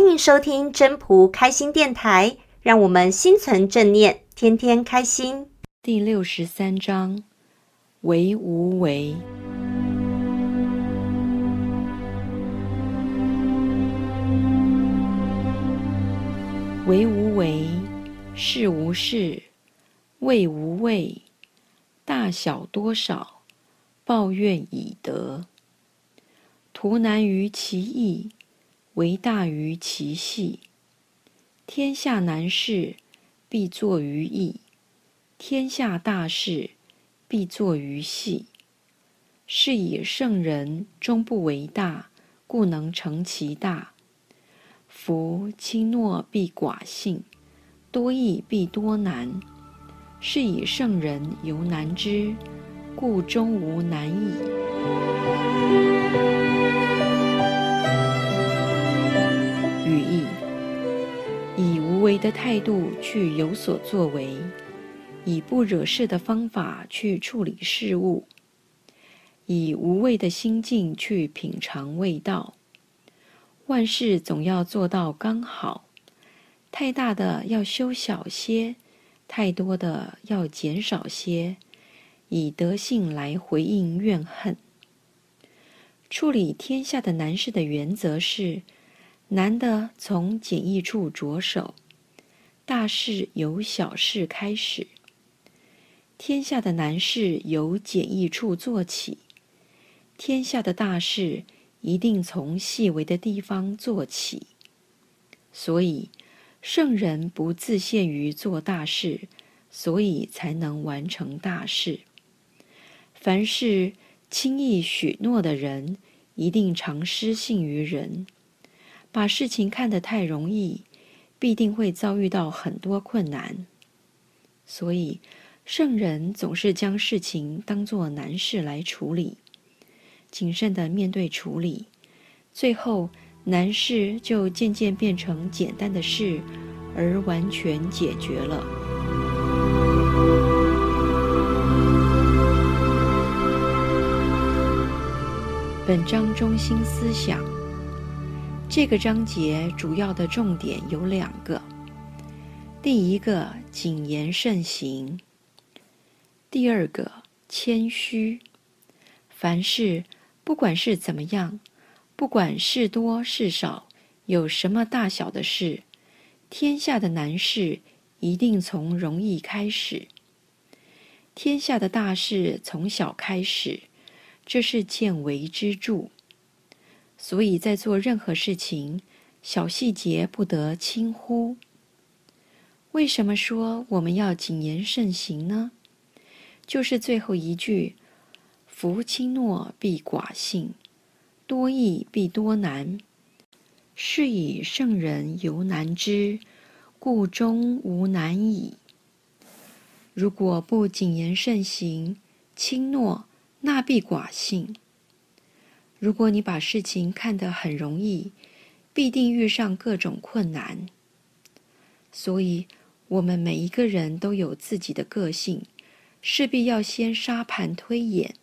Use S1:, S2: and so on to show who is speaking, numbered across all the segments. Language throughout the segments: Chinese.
S1: 欢迎收听真仆开心电台，让我们心存正念，天天开心。
S2: 第六十三章：为无为。为无为，事无事，谓无畏，大小多少，抱怨以得。图难于其易，为大于其细。天下难事，必作于易；天下大事，必作于细。是以圣人终不为大，故能成其大。夫轻诺必寡信，多易必多难。是以圣人犹难之，故终无难矣。的态度去有所作为，以不惹事的方法去处理事物，以无畏的心境去品尝味道。万事总要做到刚好，太大的要修小些，太多的要减少些，以德性来回应怨恨。处理天下的难事的原则是：难的从简易处着手，大事由小事开始。天下的难事由简易处做起，天下的大事。一定从细微的地方做起，所以圣人不自限于做大事，所以才能完成大事。凡是轻易许诺的人，一定常失信于人，把事情看得太容易，必定会遭遇到很多困难。所以圣人总是将事情当作难事来处理。谨慎的面对处理，最后难事就渐渐变成简单的事，而完全解决了。本章中心思想：这个章节主要的重点有两个。第一个，谨言慎行；第二个，谦虚。凡事。不管是怎么样，不管事多事少，有什么大小的事，天下的难事一定从容易开始，天下的大事从小开始，这是见微知著。所以在做任何事情，小细节不得轻忽。为什么说我们要谨言慎行呢？就是最后一句。夫轻诺必寡信，多易必多难。是以圣人犹难之，故终无难矣。如果不谨言慎行，轻诺，那必寡信。如果你把事情看得很容易，必定遇上各种困难。所以，我们每一个人都有自己的个性，势必要先沙盘推演。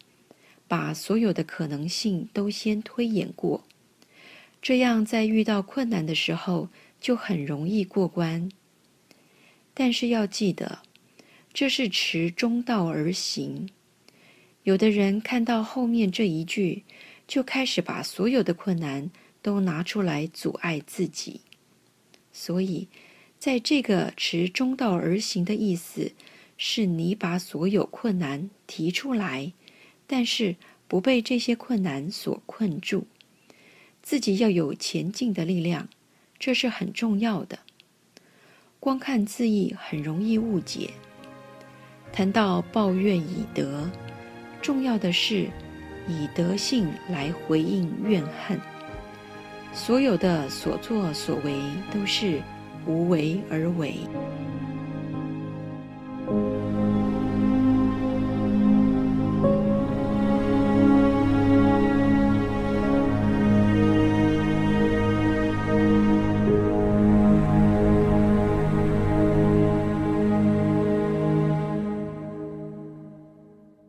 S2: 把所有的可能性都先推演过，这样在遇到困难的时候就很容易过关。但是要记得，这是持中道而行。有的人看到后面这一句，就开始把所有的困难都拿出来阻碍自己。所以，在这个持中道而行的意思，是你把所有困难提出来。但是不被这些困难所困住，自己要有前进的力量，这是很重要的。光看字义很容易误解。谈到抱怨已得，重要的是以德性来回应怨恨。所有的所作所为都是无为而为。